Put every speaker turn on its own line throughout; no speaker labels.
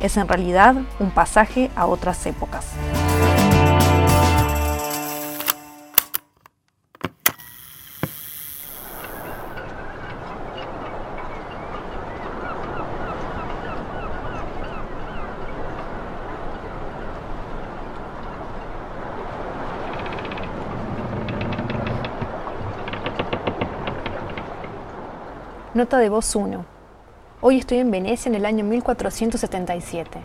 es en realidad un pasaje a otras épocas. Nota de voz 1. Hoy estoy en Venecia en el año 1477.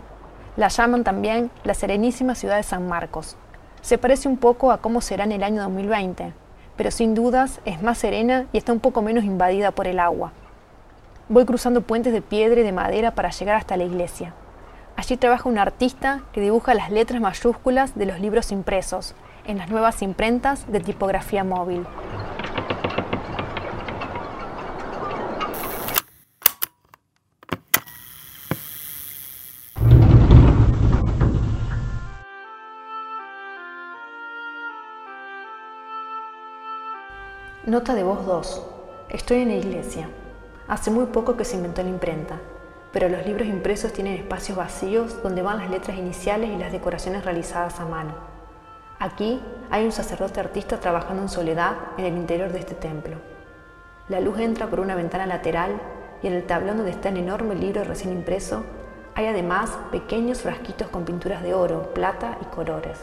La llaman también la serenísima ciudad de San Marcos. Se parece un poco a cómo será en el año 2020, pero sin dudas es más serena y está un poco menos invadida por el agua. Voy cruzando puentes de piedra y de madera para llegar hasta la iglesia. Allí trabaja un artista que dibuja las letras mayúsculas de los libros impresos en las nuevas imprentas de tipografía móvil. Nota de voz 2. Estoy en la iglesia. Hace muy poco que se inventó la imprenta, pero los libros impresos tienen espacios vacíos donde van las letras iniciales y las decoraciones realizadas a mano. Aquí hay un sacerdote artista trabajando en soledad en el interior de este templo. La luz entra por una ventana lateral y en el tablón donde está el enorme libro recién impreso hay además pequeños frasquitos con pinturas de oro, plata y colores.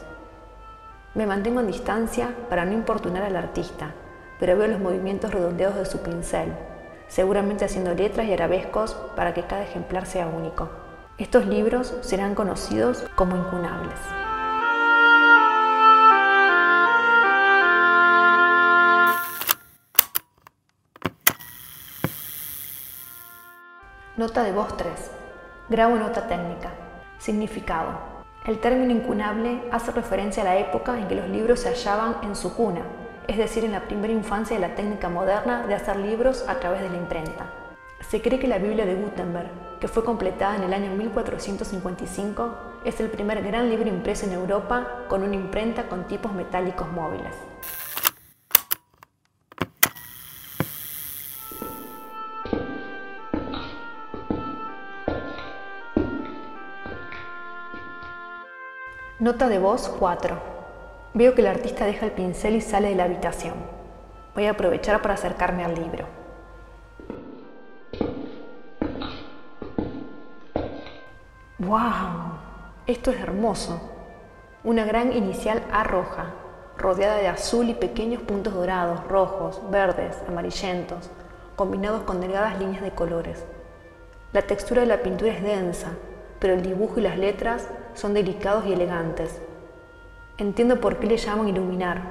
Me mantengo en distancia para no importunar al artista pero los movimientos redondeados de su pincel, seguramente haciendo letras y arabescos para que cada ejemplar sea único. Estos libros serán conocidos como incunables. Nota de voz 3. Grabo nota técnica. Significado. El término incunable hace referencia a la época en que los libros se hallaban en su cuna, es decir, en la primera infancia de la técnica moderna de hacer libros a través de la imprenta. Se cree que la Biblia de Gutenberg, que fue completada en el año 1455, es el primer gran libro impreso en Europa con una imprenta con tipos metálicos móviles. Nota de voz 4. Veo que el artista deja el pincel y sale de la habitación. Voy a aprovechar para acercarme al libro. ¡Wow! Esto es hermoso. Una gran inicial A roja, rodeada de azul y pequeños puntos dorados, rojos, verdes, amarillentos, combinados con delgadas líneas de colores. La textura de la pintura es densa, pero el dibujo y las letras son delicados y elegantes, Entiendo por qué le llaman iluminar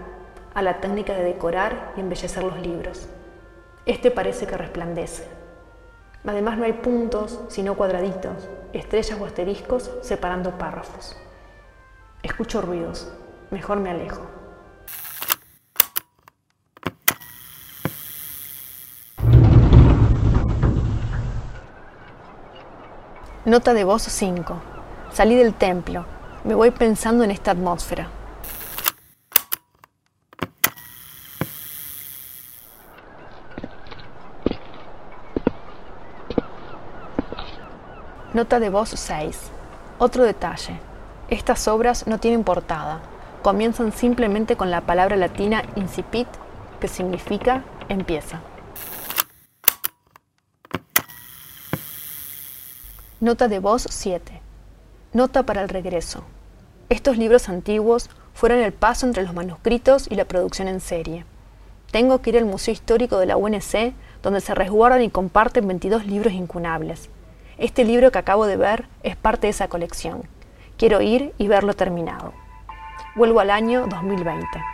a la técnica de decorar y embellecer los libros. Este parece que resplandece. Además no hay puntos, sino cuadraditos, estrellas o asteriscos separando párrafos. Escucho ruidos, mejor me alejo. Nota de voz 5. Salí del templo, me voy pensando en esta atmósfera. Nota de voz 6. Otro detalle. Estas obras no tienen portada. Comienzan simplemente con la palabra latina incipit, que significa empieza. Nota de voz 7. Nota para el regreso. Estos libros antiguos fueron el paso entre los manuscritos y la producción en serie. Tengo que ir al Museo Histórico de la UNC, donde se resguardan y comparten 22 libros incunables. Este libro que acabo de ver es parte de esa colección. Quiero ir y verlo terminado. Vuelvo al año 2020.